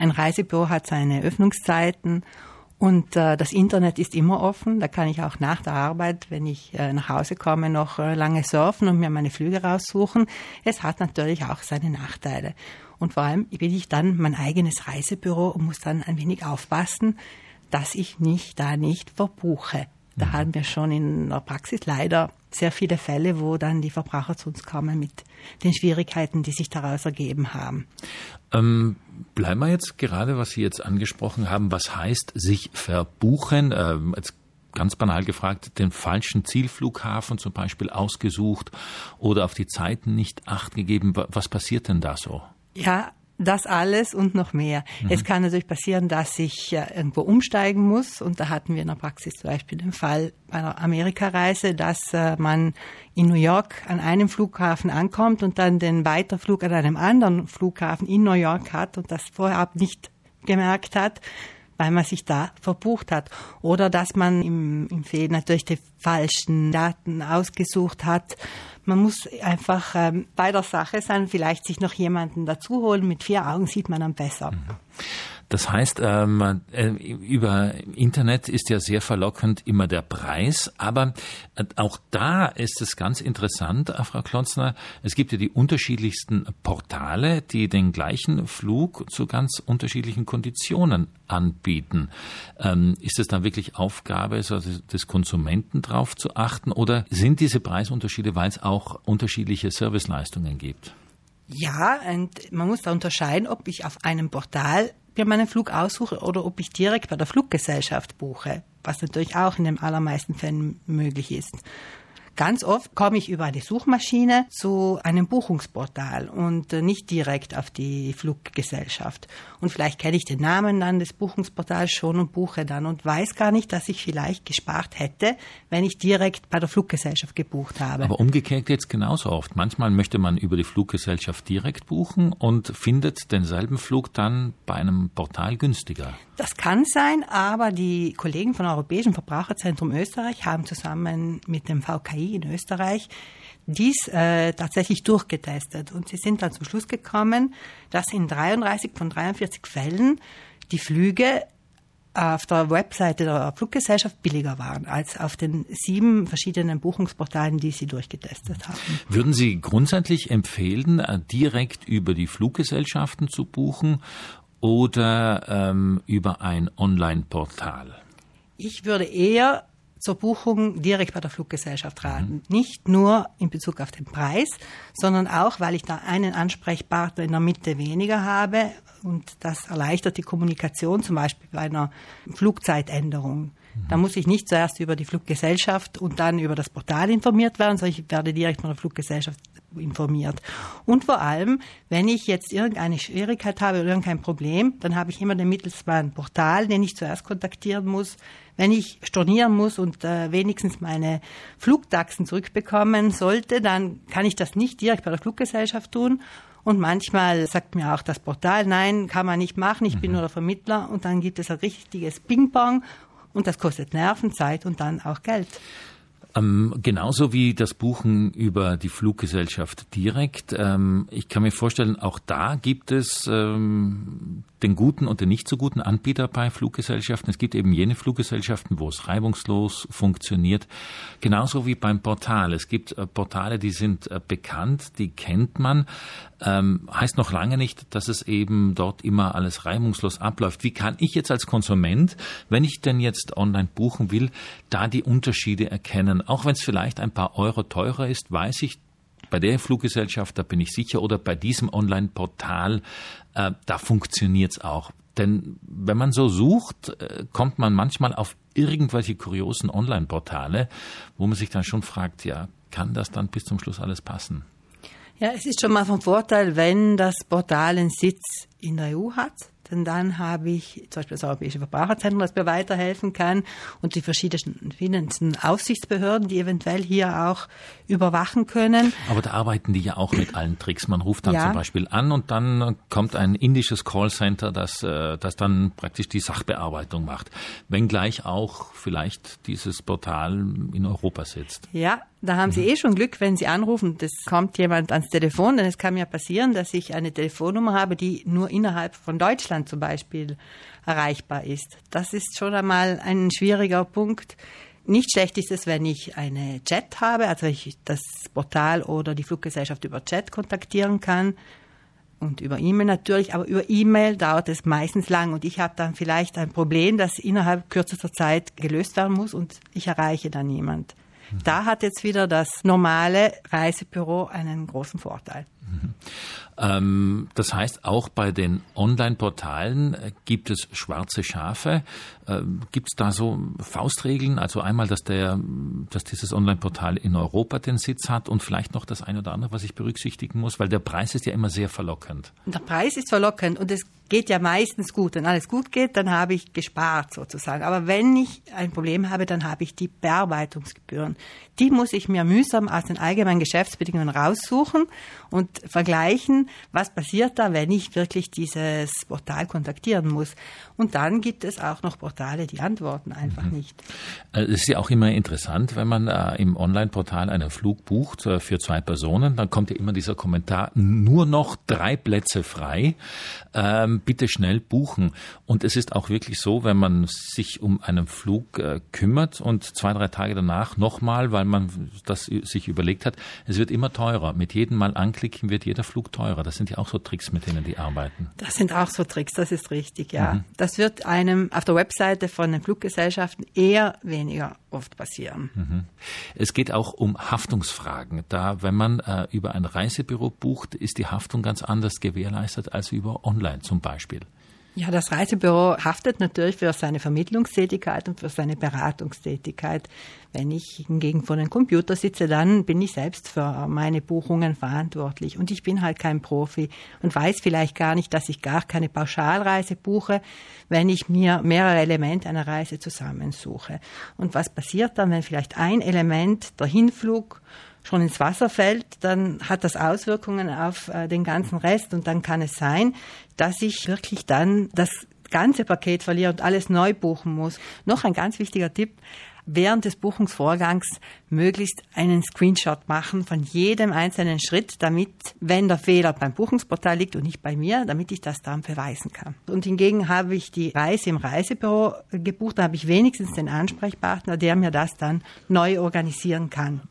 Ein Reisebüro hat seine Öffnungszeiten und äh, das Internet ist immer offen. Da kann ich auch nach der Arbeit, wenn ich äh, nach Hause komme, noch äh, lange surfen und mir meine Flüge raussuchen. Es hat natürlich auch seine Nachteile. Und vor allem bin ich dann mein eigenes Reisebüro und muss dann ein wenig aufpassen, dass ich nicht da nicht verbuche. Da mhm. haben wir schon in der Praxis leider sehr viele Fälle, wo dann die Verbraucher zu uns kommen mit den Schwierigkeiten, die sich daraus ergeben haben. Ähm, bleiben wir jetzt gerade, was Sie jetzt angesprochen haben, was heißt sich verbuchen? Ähm, ganz banal gefragt, den falschen Zielflughafen zum Beispiel ausgesucht oder auf die Zeiten nicht acht gegeben. Was passiert denn da so? Ja, das alles und noch mehr. Mhm. Es kann natürlich passieren, dass ich irgendwo umsteigen muss. Und da hatten wir in der Praxis zum Beispiel den Fall bei einer Amerikareise, dass äh, man in New York an einem Flughafen ankommt und dann den Weiterflug an einem anderen Flughafen in New York hat und das vorab nicht gemerkt hat weil man sich da verbucht hat. Oder dass man im, im Fehlen natürlich die falschen Daten ausgesucht hat. Man muss einfach ähm, bei der Sache sein, vielleicht sich noch jemanden dazu holen. Mit vier Augen sieht man dann besser. Mhm. Das heißt, ähm, äh, über Internet ist ja sehr verlockend immer der Preis, aber äh, auch da ist es ganz interessant, äh, Frau Klonzner, es gibt ja die unterschiedlichsten Portale, die den gleichen Flug zu ganz unterschiedlichen Konditionen anbieten. Ähm, ist es dann wirklich Aufgabe so des Konsumenten darauf zu achten oder sind diese Preisunterschiede, weil es auch unterschiedliche Serviceleistungen gibt? Ja, und man muss da unterscheiden, ob ich auf einem Portal mir meinen Flug aussuche oder ob ich direkt bei der Fluggesellschaft buche, was natürlich auch in den allermeisten Fällen möglich ist. Ganz oft komme ich über eine Suchmaschine zu einem Buchungsportal und äh, nicht direkt auf die Fluggesellschaft. Und vielleicht kenne ich den Namen dann des Buchungsportals schon und buche dann und weiß gar nicht, dass ich vielleicht gespart hätte, wenn ich direkt bei der Fluggesellschaft gebucht habe. Aber umgekehrt jetzt genauso oft. Manchmal möchte man über die Fluggesellschaft direkt buchen und findet denselben Flug dann bei einem Portal günstiger. Das kann sein, aber die Kollegen von Europäischen Verbraucherzentrum Österreich haben zusammen mit dem VKI in Österreich dies äh, tatsächlich durchgetestet. Und sie sind dann zum Schluss gekommen, dass in 33 von 43 Fällen die Flüge auf der Webseite der Fluggesellschaft billiger waren als auf den sieben verschiedenen Buchungsportalen, die Sie durchgetestet haben. Würden Sie grundsätzlich empfehlen, äh, direkt über die Fluggesellschaften zu buchen oder ähm, über ein Online-Portal? Ich würde eher zur Buchung direkt bei der Fluggesellschaft raten. Mhm. Nicht nur in Bezug auf den Preis, sondern auch, weil ich da einen Ansprechpartner in der Mitte weniger habe und das erleichtert die Kommunikation, zum Beispiel bei einer Flugzeitänderung. Da muss ich nicht zuerst über die Fluggesellschaft und dann über das Portal informiert werden, sondern ich werde direkt von der Fluggesellschaft informiert. Und vor allem, wenn ich jetzt irgendeine Schwierigkeit habe oder irgendein Problem, dann habe ich immer den Mittelsmann Portal, den ich zuerst kontaktieren muss. Wenn ich stornieren muss und äh, wenigstens meine Flugtaxen zurückbekommen sollte, dann kann ich das nicht direkt bei der Fluggesellschaft tun. Und manchmal sagt mir auch das Portal, nein, kann man nicht machen, ich bin mhm. nur der Vermittler. Und dann gibt es ein richtiges Ping-Pong und das kostet Nerven, Zeit und dann auch Geld. Ähm, genauso wie das Buchen über die Fluggesellschaft direkt. Ähm, ich kann mir vorstellen, auch da gibt es ähm, den guten und den nicht so guten Anbieter bei Fluggesellschaften. Es gibt eben jene Fluggesellschaften, wo es reibungslos funktioniert. Genauso wie beim Portal. Es gibt äh, Portale, die sind äh, bekannt, die kennt man. Ähm, heißt noch lange nicht, dass es eben dort immer alles reibungslos abläuft. Wie kann ich jetzt als Konsument, wenn ich denn jetzt online buchen will, da die Unterschiede erkennen? Auch wenn es vielleicht ein paar Euro teurer ist, weiß ich, bei der Fluggesellschaft, da bin ich sicher, oder bei diesem Online-Portal, äh, da funktioniert es auch. Denn wenn man so sucht, äh, kommt man manchmal auf irgendwelche kuriosen Online-Portale, wo man sich dann schon fragt, ja, kann das dann bis zum Schluss alles passen? Ja, es ist schon mal von Vorteil, wenn das Portal einen Sitz in der EU hat denn dann habe ich zum Beispiel das Europäische Verbraucherzentrum, das mir weiterhelfen kann und die verschiedenen Aufsichtsbehörden, die eventuell hier auch überwachen können. Aber da arbeiten die ja auch mit allen Tricks. Man ruft dann ja. zum Beispiel an und dann kommt ein indisches Callcenter, das, äh, das dann praktisch die Sachbearbeitung macht. Wenngleich auch vielleicht dieses Portal in Europa sitzt. Ja, da haben Sie mhm. eh schon Glück, wenn Sie anrufen, das kommt jemand ans Telefon, denn es kann mir passieren, dass ich eine Telefonnummer habe, die nur innerhalb von Deutschland zum Beispiel erreichbar ist. Das ist schon einmal ein schwieriger Punkt. Nicht schlecht ist es, wenn ich eine Chat habe, also ich das Portal oder die Fluggesellschaft über Chat kontaktieren kann und über E-Mail natürlich, aber über E-Mail dauert es meistens lang und ich habe dann vielleicht ein Problem, das innerhalb kürzester Zeit gelöst werden muss und ich erreiche dann niemand. Da hat jetzt wieder das normale Reisebüro einen großen Vorteil. Mhm. Ähm, das heißt, auch bei den Online-Portalen äh, gibt es schwarze Schafe. Ähm, gibt es da so Faustregeln? Also einmal, dass, der, dass dieses Online-Portal in Europa den Sitz hat und vielleicht noch das eine oder andere, was ich berücksichtigen muss, weil der Preis ist ja immer sehr verlockend. Der Preis ist verlockend und es geht ja meistens gut. Wenn alles gut geht, dann habe ich gespart sozusagen. Aber wenn ich ein Problem habe, dann habe ich die Bearbeitungsgebühren. Die muss ich mir mühsam aus den allgemeinen Geschäftsbedingungen raussuchen und vergleichen, was passiert da, wenn ich wirklich dieses Portal kontaktieren muss. Und dann gibt es auch noch Portale, die antworten einfach mhm. nicht. Äh, es ist ja auch immer interessant, wenn man äh, im Online-Portal einen Flug bucht äh, für zwei Personen, dann kommt ja immer dieser Kommentar, nur noch drei Plätze frei, ähm, bitte schnell buchen. Und es ist auch wirklich so, wenn man sich um einen Flug äh, kümmert und zwei, drei Tage danach nochmal, weil man das sich überlegt hat, es wird immer teurer. Mit jedem Mal anklicken wird jeder Flug teurer. Das sind ja auch so Tricks, mit denen die arbeiten. Das sind auch so Tricks, das ist richtig, ja. Mhm. Das wird einem auf der Webseite von den Fluggesellschaften eher weniger oft passieren. Mhm. Es geht auch um Haftungsfragen. Da, wenn man äh, über ein Reisebüro bucht, ist die Haftung ganz anders gewährleistet als über online zum Beispiel. Ja, das Reisebüro haftet natürlich für seine Vermittlungstätigkeit und für seine Beratungstätigkeit. Wenn ich hingegen vor dem Computer sitze, dann bin ich selbst für meine Buchungen verantwortlich. Und ich bin halt kein Profi und weiß vielleicht gar nicht, dass ich gar keine Pauschalreise buche, wenn ich mir mehrere Elemente einer Reise zusammensuche. Und was passiert dann, wenn vielleicht ein Element, der Hinflug, schon ins Wasser fällt, dann hat das Auswirkungen auf äh, den ganzen Rest und dann kann es sein, dass ich wirklich dann das ganze Paket verliere und alles neu buchen muss. Noch ein ganz wichtiger Tipp, während des Buchungsvorgangs möglichst einen Screenshot machen von jedem einzelnen Schritt, damit, wenn der Fehler beim Buchungsportal liegt und nicht bei mir, damit ich das dann beweisen kann. Und hingegen habe ich die Reise im Reisebüro gebucht, da habe ich wenigstens den Ansprechpartner, der mir das dann neu organisieren kann.